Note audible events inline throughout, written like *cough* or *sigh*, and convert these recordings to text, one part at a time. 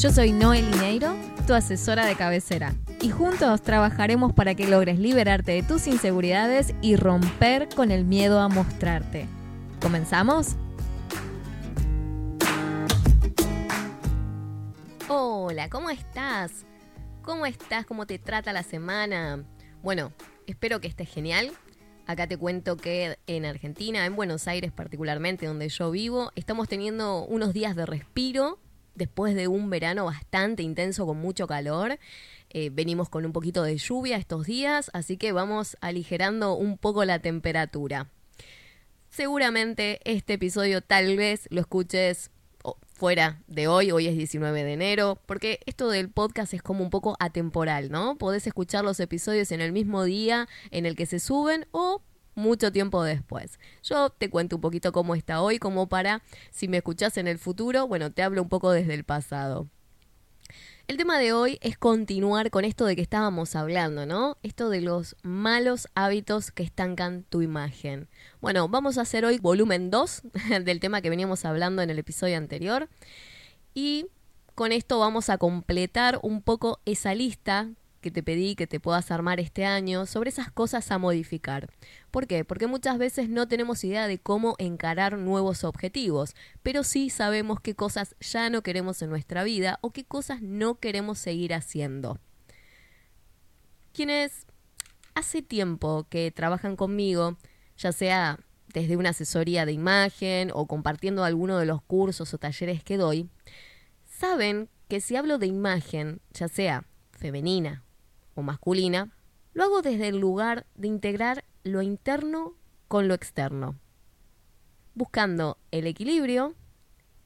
Yo soy Noel Lineiro, tu asesora de cabecera, y juntos trabajaremos para que logres liberarte de tus inseguridades y romper con el miedo a mostrarte. ¿Comenzamos? Hola, ¿cómo estás? ¿Cómo estás? ¿Cómo te trata la semana? Bueno, espero que estés genial. Acá te cuento que en Argentina, en Buenos Aires particularmente, donde yo vivo, estamos teniendo unos días de respiro después de un verano bastante intenso con mucho calor. Eh, venimos con un poquito de lluvia estos días, así que vamos aligerando un poco la temperatura. Seguramente este episodio tal vez lo escuches fuera de hoy, hoy es 19 de enero, porque esto del podcast es como un poco atemporal, ¿no? Podés escuchar los episodios en el mismo día en el que se suben o mucho tiempo después. Yo te cuento un poquito cómo está hoy, como para, si me escuchás en el futuro, bueno, te hablo un poco desde el pasado. El tema de hoy es continuar con esto de que estábamos hablando, ¿no? Esto de los malos hábitos que estancan tu imagen. Bueno, vamos a hacer hoy volumen 2 *laughs* del tema que veníamos hablando en el episodio anterior. Y con esto vamos a completar un poco esa lista que te pedí que te puedas armar este año sobre esas cosas a modificar. ¿Por qué? Porque muchas veces no tenemos idea de cómo encarar nuevos objetivos, pero sí sabemos qué cosas ya no queremos en nuestra vida o qué cosas no queremos seguir haciendo. Quienes hace tiempo que trabajan conmigo, ya sea desde una asesoría de imagen o compartiendo alguno de los cursos o talleres que doy, saben que si hablo de imagen, ya sea femenina o masculina, lo hago desde el lugar de integrar lo interno con lo externo, buscando el equilibrio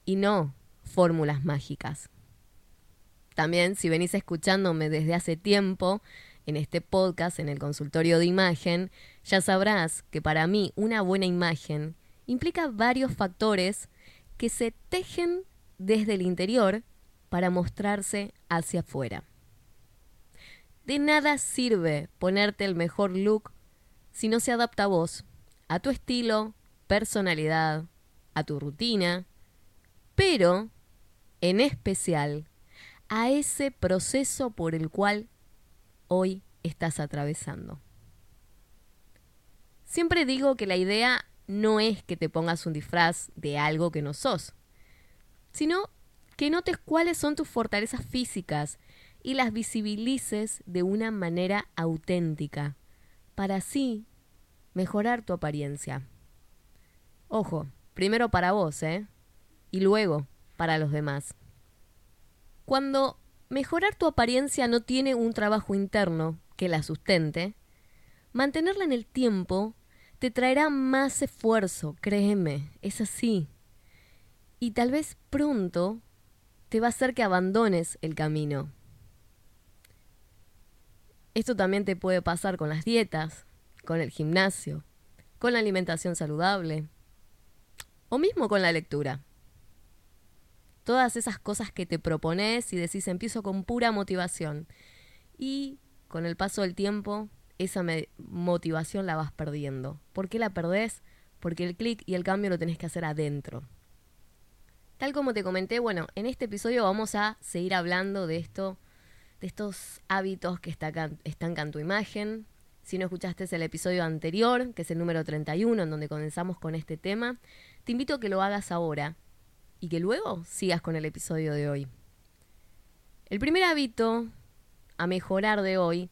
y no fórmulas mágicas. También si venís escuchándome desde hace tiempo en este podcast, en el consultorio de imagen, ya sabrás que para mí una buena imagen implica varios factores que se tejen desde el interior para mostrarse hacia afuera. De nada sirve ponerte el mejor look si no se adapta a vos, a tu estilo, personalidad, a tu rutina, pero, en especial, a ese proceso por el cual hoy estás atravesando. Siempre digo que la idea no es que te pongas un disfraz de algo que no sos, sino que notes cuáles son tus fortalezas físicas y las visibilices de una manera auténtica, para así mejorar tu apariencia. Ojo, primero para vos, ¿eh? Y luego para los demás. Cuando mejorar tu apariencia no tiene un trabajo interno que la sustente, mantenerla en el tiempo te traerá más esfuerzo, créeme, es así. Y tal vez pronto te va a hacer que abandones el camino. Esto también te puede pasar con las dietas, con el gimnasio, con la alimentación saludable o mismo con la lectura. Todas esas cosas que te propones y decís empiezo con pura motivación y con el paso del tiempo esa motivación la vas perdiendo. ¿Por qué la perdés? Porque el clic y el cambio lo tenés que hacer adentro. Tal como te comenté, bueno, en este episodio vamos a seguir hablando de esto de estos hábitos que estancan tu imagen. Si no escuchaste el episodio anterior, que es el número 31, en donde comenzamos con este tema, te invito a que lo hagas ahora y que luego sigas con el episodio de hoy. El primer hábito a mejorar de hoy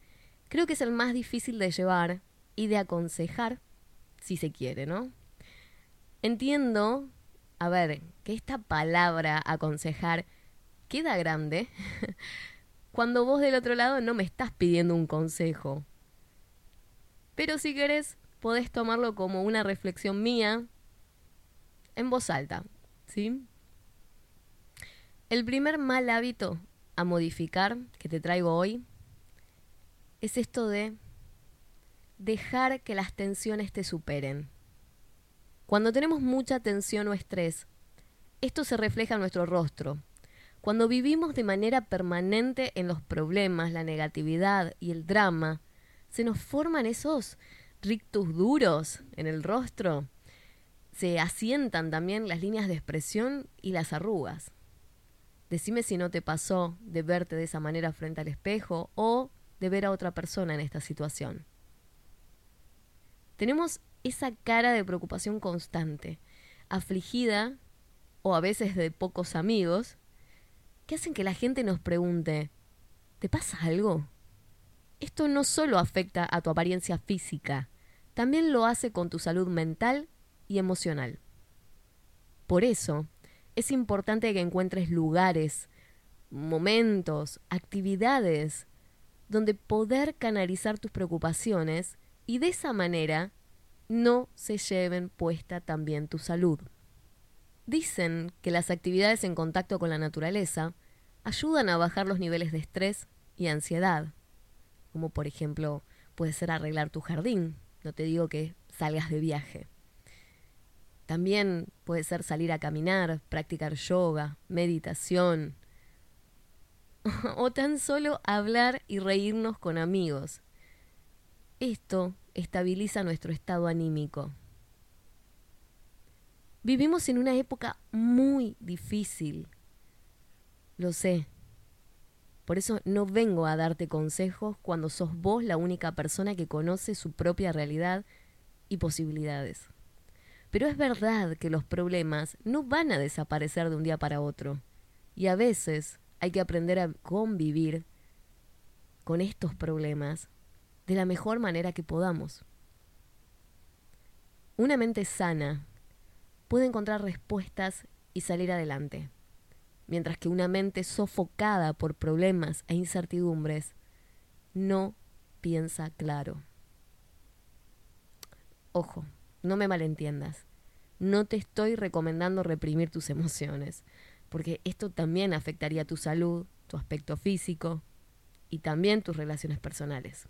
creo que es el más difícil de llevar y de aconsejar si se quiere, ¿no? Entiendo, a ver, que esta palabra aconsejar queda grande, *laughs* cuando vos del otro lado no me estás pidiendo un consejo. Pero si querés, podés tomarlo como una reflexión mía en voz alta, ¿sí? El primer mal hábito a modificar que te traigo hoy es esto de dejar que las tensiones te superen. Cuando tenemos mucha tensión o estrés, esto se refleja en nuestro rostro. Cuando vivimos de manera permanente en los problemas, la negatividad y el drama, se nos forman esos rictus duros en el rostro. Se asientan también las líneas de expresión y las arrugas. Decime si no te pasó de verte de esa manera frente al espejo o de ver a otra persona en esta situación. Tenemos esa cara de preocupación constante, afligida o a veces de pocos amigos, que hacen que la gente nos pregunte, ¿te pasa algo? Esto no solo afecta a tu apariencia física, también lo hace con tu salud mental y emocional. Por eso, es importante que encuentres lugares, momentos, actividades donde poder canalizar tus preocupaciones y de esa manera no se lleven puesta también tu salud. Dicen que las actividades en contacto con la naturaleza ayudan a bajar los niveles de estrés y ansiedad, como por ejemplo puede ser arreglar tu jardín, no te digo que salgas de viaje. También puede ser salir a caminar, practicar yoga, meditación, *laughs* o tan solo hablar y reírnos con amigos. Esto estabiliza nuestro estado anímico. Vivimos en una época muy difícil. Lo sé. Por eso no vengo a darte consejos cuando sos vos la única persona que conoce su propia realidad y posibilidades. Pero es verdad que los problemas no van a desaparecer de un día para otro. Y a veces hay que aprender a convivir con estos problemas de la mejor manera que podamos. Una mente sana puede encontrar respuestas y salir adelante, mientras que una mente sofocada por problemas e incertidumbres no piensa claro. Ojo, no me malentiendas. No te estoy recomendando reprimir tus emociones porque esto también afectaría tu salud, tu aspecto físico y también tus relaciones personales.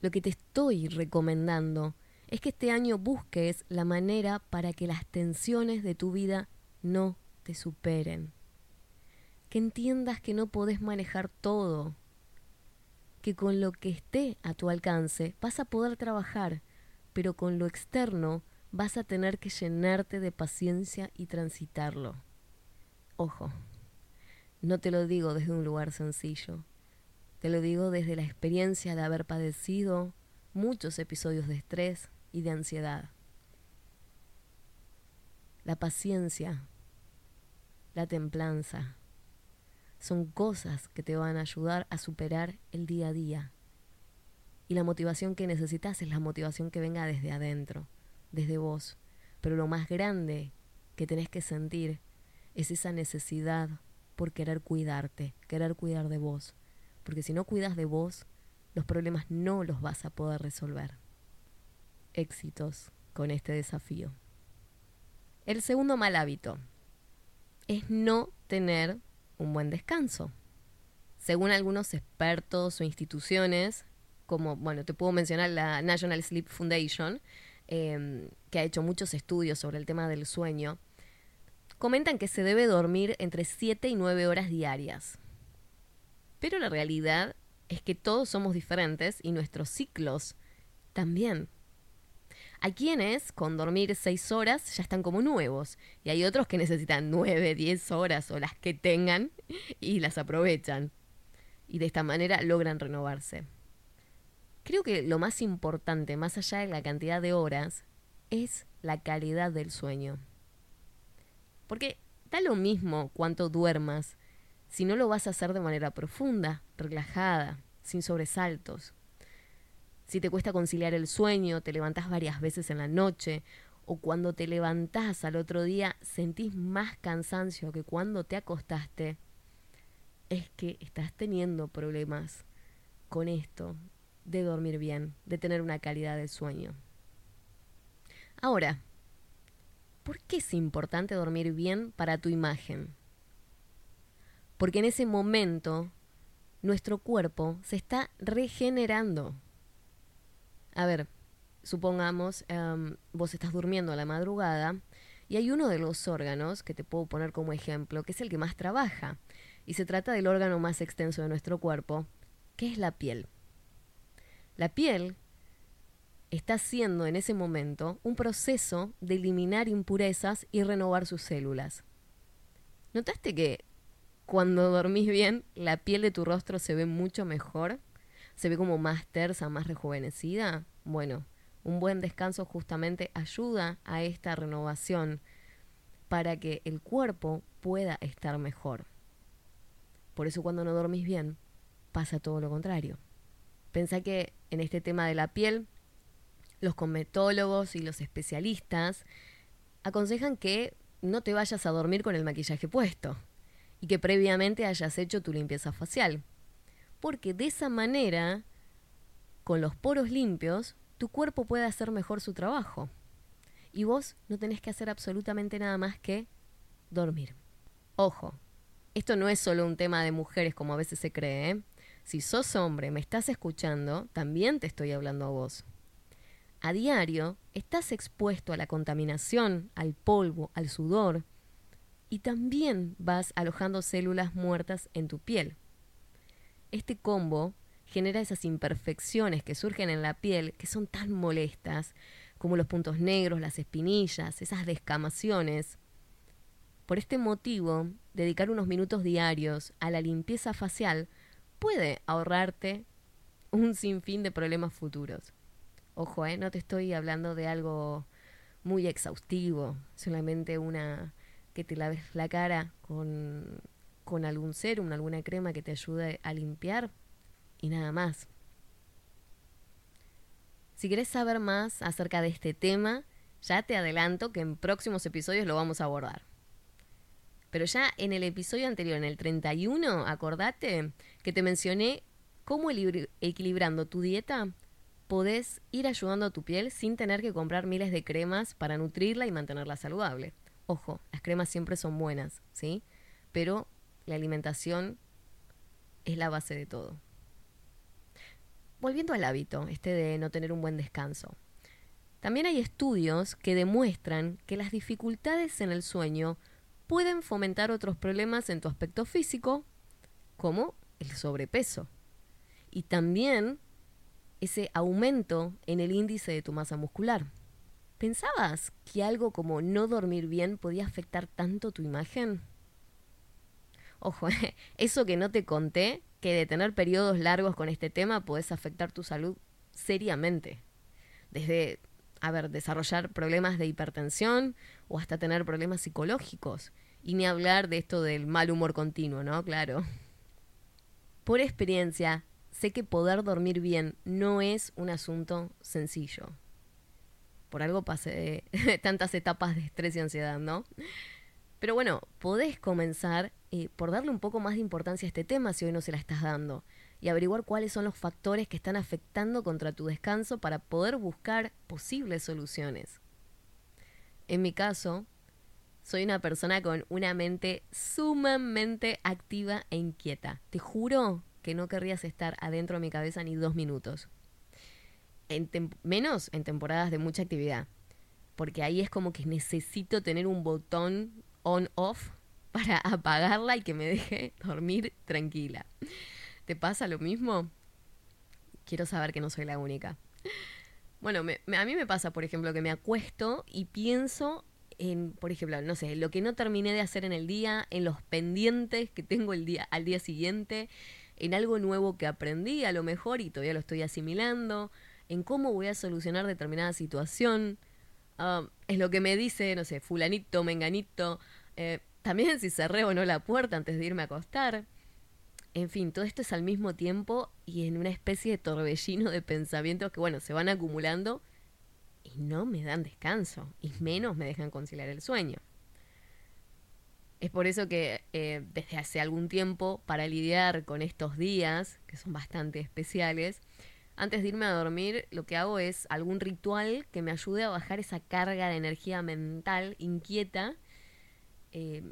Lo que te estoy recomendando es que este año busques la manera para que las tensiones de tu vida no te superen. Que entiendas que no podés manejar todo, que con lo que esté a tu alcance vas a poder trabajar, pero con lo externo vas a tener que llenarte de paciencia y transitarlo. Ojo, no te lo digo desde un lugar sencillo, te lo digo desde la experiencia de haber padecido muchos episodios de estrés y de ansiedad. La paciencia, la templanza, son cosas que te van a ayudar a superar el día a día. Y la motivación que necesitas es la motivación que venga desde adentro, desde vos. Pero lo más grande que tenés que sentir es esa necesidad por querer cuidarte, querer cuidar de vos. Porque si no cuidas de vos, los problemas no los vas a poder resolver. Éxitos con este desafío. El segundo mal hábito es no tener un buen descanso. Según algunos expertos o instituciones, como, bueno, te puedo mencionar la National Sleep Foundation, eh, que ha hecho muchos estudios sobre el tema del sueño, comentan que se debe dormir entre 7 y 9 horas diarias. Pero la realidad es que todos somos diferentes y nuestros ciclos también. Hay quienes con dormir 6 horas ya están como nuevos y hay otros que necesitan 9, 10 horas o las que tengan y las aprovechan. Y de esta manera logran renovarse. Creo que lo más importante, más allá de la cantidad de horas, es la calidad del sueño. Porque da lo mismo cuánto duermas si no lo vas a hacer de manera profunda, relajada, sin sobresaltos. Si te cuesta conciliar el sueño, te levantás varias veces en la noche, o cuando te levantás al otro día sentís más cansancio que cuando te acostaste, es que estás teniendo problemas con esto de dormir bien, de tener una calidad de sueño. Ahora, ¿Por qué es importante dormir bien para tu imagen? Porque en ese momento nuestro cuerpo se está regenerando. A ver, supongamos, em, vos estás durmiendo a la madrugada y hay uno de los órganos que te puedo poner como ejemplo, que es el que más trabaja, y se trata del órgano más extenso de nuestro cuerpo, que es la piel. La piel está haciendo en ese momento un proceso de eliminar impurezas y renovar sus células. ¿Notaste que cuando dormís bien, la piel de tu rostro se ve mucho mejor? ¿Se ve como más tersa, más rejuvenecida? Bueno, un buen descanso justamente ayuda a esta renovación para que el cuerpo pueda estar mejor. Por eso cuando no dormís bien, pasa todo lo contrario. Pensá que en este tema de la piel, los cosmetólogos y los especialistas aconsejan que no te vayas a dormir con el maquillaje puesto y que previamente hayas hecho tu limpieza facial. Porque de esa manera, con los poros limpios, tu cuerpo puede hacer mejor su trabajo. Y vos no tenés que hacer absolutamente nada más que dormir. Ojo, esto no es solo un tema de mujeres como a veces se cree. ¿eh? Si sos hombre, me estás escuchando, también te estoy hablando a vos. A diario estás expuesto a la contaminación, al polvo, al sudor, y también vas alojando células muertas en tu piel. Este combo genera esas imperfecciones que surgen en la piel que son tan molestas, como los puntos negros, las espinillas, esas descamaciones. Por este motivo, dedicar unos minutos diarios a la limpieza facial puede ahorrarte un sinfín de problemas futuros. Ojo, ¿eh? no te estoy hablando de algo muy exhaustivo, solamente una que te laves la cara con, con algún serum, alguna crema que te ayude a limpiar y nada más. Si querés saber más acerca de este tema, ya te adelanto que en próximos episodios lo vamos a abordar. Pero ya en el episodio anterior, en el 31, acordate que te mencioné cómo equilibrando tu dieta podés ir ayudando a tu piel sin tener que comprar miles de cremas para nutrirla y mantenerla saludable. Ojo, las cremas siempre son buenas, ¿sí? Pero la alimentación es la base de todo volviendo al hábito, este de no tener un buen descanso. También hay estudios que demuestran que las dificultades en el sueño pueden fomentar otros problemas en tu aspecto físico, como el sobrepeso. Y también ese aumento en el índice de tu masa muscular. ¿Pensabas que algo como no dormir bien podía afectar tanto tu imagen? Ojo, *laughs* eso que no te conté que de tener periodos largos con este tema puedes afectar tu salud seriamente. Desde, a ver, desarrollar problemas de hipertensión o hasta tener problemas psicológicos. Y ni hablar de esto del mal humor continuo, ¿no? Claro. Por experiencia, sé que poder dormir bien no es un asunto sencillo. Por algo pasé *laughs* tantas etapas de estrés y ansiedad, ¿no? Pero bueno, podés comenzar eh, por darle un poco más de importancia a este tema si hoy no se la estás dando y averiguar cuáles son los factores que están afectando contra tu descanso para poder buscar posibles soluciones. En mi caso, soy una persona con una mente sumamente activa e inquieta. Te juro que no querrías estar adentro de mi cabeza ni dos minutos. menos en temporadas de mucha actividad. Porque ahí es como que necesito tener un botón on-off para *laughs* apagarla y que me deje dormir tranquila. ¿Te pasa lo mismo? Quiero saber que no soy la única. Bueno, a mí me pasa, por ejemplo, que me acuesto y pienso en, por ejemplo, no sé, lo que no terminé de hacer en el día, en los pendientes que tengo el día, al día siguiente, en algo nuevo que aprendí a lo mejor y todavía lo estoy asimilando, en cómo voy a solucionar determinada situación. Ah, es lo que me dice, no sé, fulanito, menganito, eh, también si cerré o no la puerta antes de irme a acostar. En fin, todo esto es al mismo tiempo y en una especie de torbellino de pensamientos que, bueno, se van acumulando y no me dan descanso y menos me dejan conciliar el sueño. Es por eso que eh, desde hace algún tiempo, para lidiar con estos días, que son bastante especiales, antes de irme a dormir, lo que hago es algún ritual que me ayude a bajar esa carga de energía mental inquieta eh,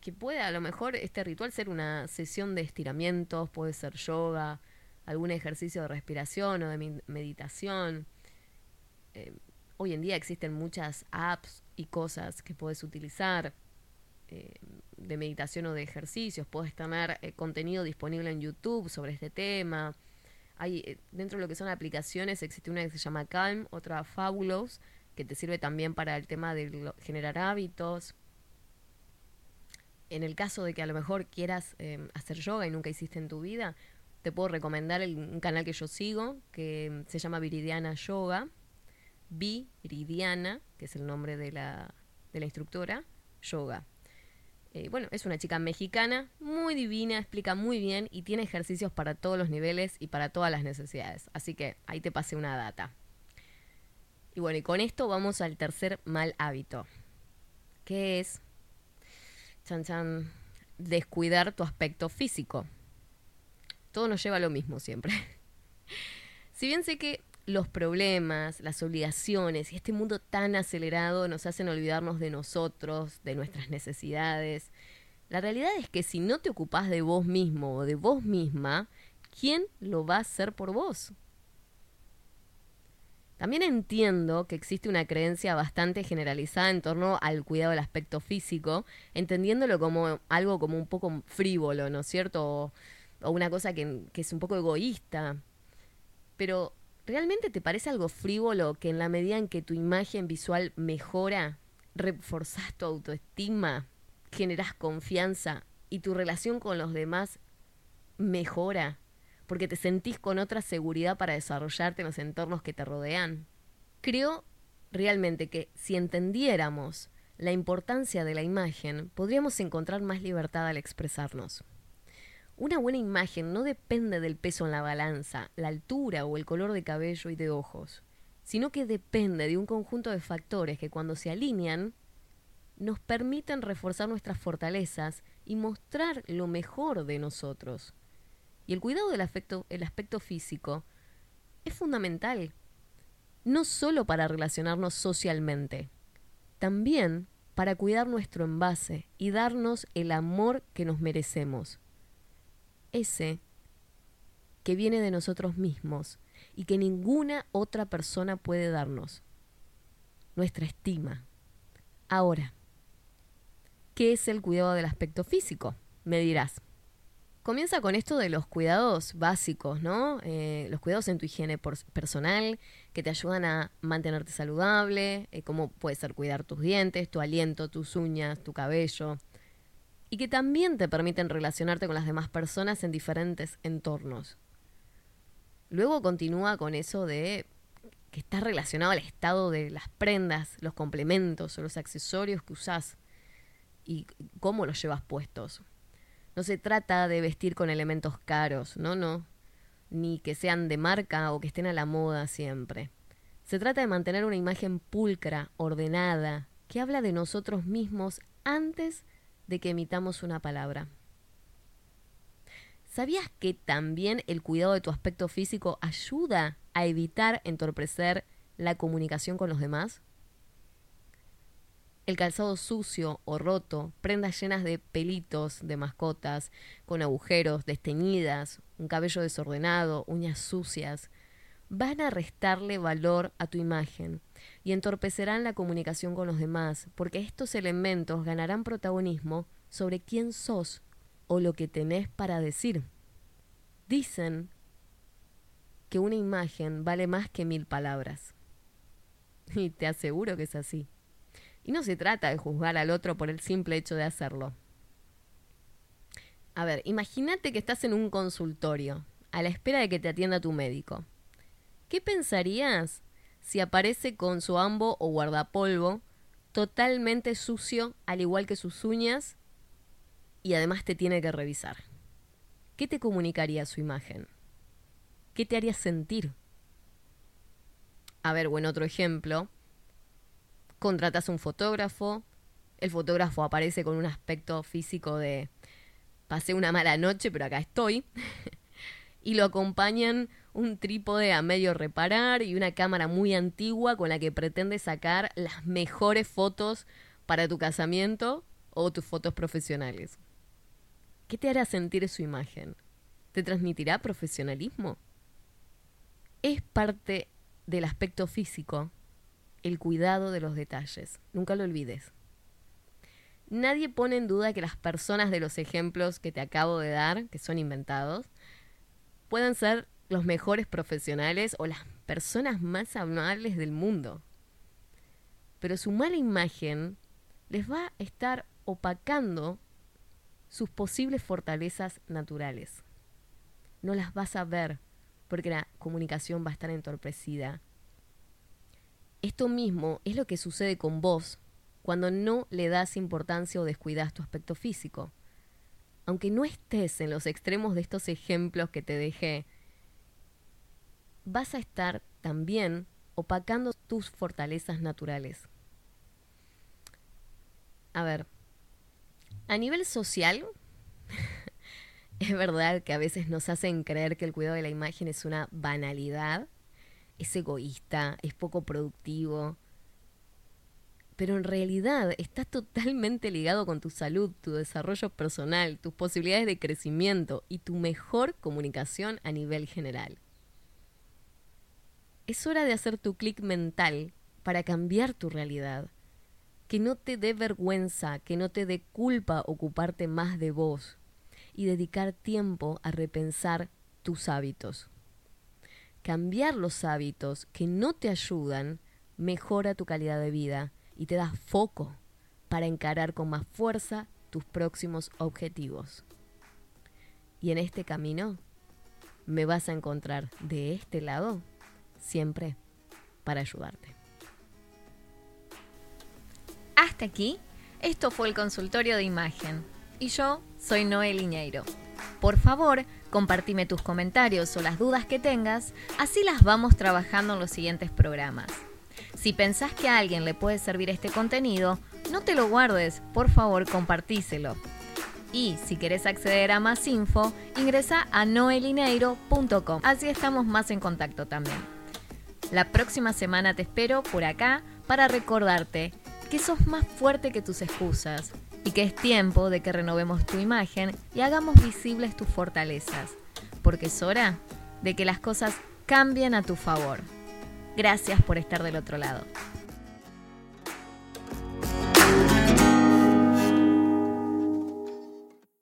que puede a lo mejor este ritual ser una sesión de estiramientos, puede ser yoga, algún ejercicio de respiración o de meditación. Eh, hoy en día existen muchas apps y cosas que puedes utilizar eh, de meditación o de ejercicios. Puedes tener contenido disponible en YouTube sobre este tema. Hay, dentro de lo que son aplicaciones existe una que se llama Calm, otra Fabulous, que te sirve también para el tema de generar hábitos. En el caso de que a lo mejor quieras hacer yoga y nunca hiciste en tu vida, te puedo recomendar un canal que yo sigo, que se llama Viridiana Yoga. Viridiana, que es el nombre de la, de la instructora, Yoga. Eh, bueno, es una chica mexicana, muy divina, explica muy bien y tiene ejercicios para todos los niveles y para todas las necesidades. Así que ahí te pasé una data. Y bueno, y con esto vamos al tercer mal hábito, que es, chan chan, descuidar tu aspecto físico todo nos lleva a lo mismo siempre. *laughs* si bien sé que los problemas, las obligaciones y este mundo tan acelerado nos hacen olvidarnos de nosotros, de nuestras necesidades, la realidad es que si no te ocupás de vos mismo o de vos misma, ¿quién lo va a hacer por vos? También entiendo que existe una creencia bastante generalizada en torno al cuidado del aspecto físico, entendiéndolo como algo como un poco frívolo, ¿no es cierto? o una cosa que, es un poco egoísta. Pero, ¿realmente te parece algo frívolo que en la medida en que tu imagen visual mejora, reforzas tu autoestima, generas confianza y tu relación con los demás mejora? Porque te sentís con otra seguridad para desarrollarte en los entornos que te rodean. Creo realmente que si entendiéramos la importancia de la imagen, podríamos encontrar más libertad al expresarnos. Una buena imagen no depende del peso en la balanza, la altura o el color de cabello y de ojos, sino que depende de un conjunto de factores que cuando se alinean nos permiten reforzar nuestras fortalezas y mostrar lo mejor de nosotros. Y el cuidado del aspecto, el aspecto físico es fundamental, no solo para relacionarnos socialmente, también para cuidar nuestro envase y darnos el amor que nos merecemos ese que viene de nosotros mismos y que ninguna otra persona puede darnos. Nuestra estima. Ahora, ¿qué es el cuidado del aspecto físico? Me dirás. Comienza con esto de los cuidados básicos, ¿no? Eh, los cuidados en tu higiene personal que te ayudan a mantenerte saludable, eh, como puede ser cuidar tus dientes, tu aliento, tus uñas, tu cabello, y que también te permiten relacionarte con las demás personas en diferentes entornos. Luego continúa con eso de que está relacionado al estado de las prendas, los complementos o los accesorios que usás y cómo los llevas puestos. No se trata de vestir con elementos caros, no, no, ni que sean de marca o que estén a la moda siempre. Se trata de mantener una imagen pulcra, ordenada, que habla de nosotros mismos antes de que emitamos una palabra. ¿Sabías que también el cuidado de tu aspecto físico ayuda a evitar entorpecer la comunicación con los demás? El calzado sucio o roto, prendas llenas de pelitos de mascotas, con agujeros, desteñidas, un cabello desordenado, uñas sucias, van a restarle valor a tu imagen y entorpecerán la comunicación con los demás, porque estos elementos ganarán protagonismo sobre quién sos o lo que tenés para decir. Dicen que una imagen vale más que mil palabras. Y te aseguro que es así. Y no se trata de juzgar al otro por el simple hecho de hacerlo. A ver, imagínate que estás en un consultorio, a la espera de que te atienda tu médico. ¿Qué pensarías si aparece con su ambo o guardapolvo totalmente sucio, al igual que sus uñas, y además te tiene que revisar? ¿Qué te comunicaría su imagen? ¿Qué te haría sentir? A ver, bueno, otro ejemplo. Contratas un fotógrafo, el fotógrafo aparece con un aspecto físico de pasé una mala noche, pero acá estoy. *laughs* y lo acompañan un trípode a medio reparar y una cámara muy antigua con la que pretende sacar las mejores fotos para tu casamiento o tus fotos profesionales. ¿Qué te hará sentir su imagen? ¿Te transmitirá profesionalismo? Es parte del aspecto físico el cuidado de los detalles. Nunca lo olvides. Nadie pone en duda que las personas de los ejemplos que te acabo de dar, que son inventados, puedan ser los mejores profesionales o las personas más amables del mundo. Pero su mala imagen les va a estar opacando sus posibles fortalezas naturales. No las vas a ver porque la comunicación va a estar entorpecida. Esto mismo es lo que sucede con vos cuando no le das importancia o descuidas tu aspecto físico. Aunque no estés en los extremos de estos ejemplos que te dejé, vas a estar también opacando tus fortalezas naturales. A ver, a nivel social, *laughs* es verdad que a veces nos hacen creer que el cuidado de la imagen es una banalidad, es egoísta, es poco productivo, pero en realidad está totalmente ligado con tu salud, tu desarrollo personal, tus posibilidades de crecimiento y tu mejor comunicación a nivel general. Es hora de hacer tu clic mental para cambiar tu realidad. Que no te dé vergüenza, que no te dé culpa ocuparte más de vos y dedicar tiempo a repensar tus hábitos. Cambiar los hábitos que no te ayudan mejora tu calidad de vida y te da foco para encarar con más fuerza tus próximos objetivos. Y en este camino me vas a encontrar de este lado siempre para ayudarte. Hasta aquí, esto fue el consultorio de imagen. Y yo soy Noel Liñeiro. Por favor, compartime tus comentarios o las dudas que tengas, así las vamos trabajando en los siguientes programas. Si pensás que a alguien le puede servir este contenido, no te lo guardes, por favor compartíselo. Y si querés acceder a más info, ingresa a noelineiro.com. Así estamos más en contacto también. La próxima semana te espero por acá para recordarte que sos más fuerte que tus excusas y que es tiempo de que renovemos tu imagen y hagamos visibles tus fortalezas, porque es hora de que las cosas cambien a tu favor. Gracias por estar del otro lado.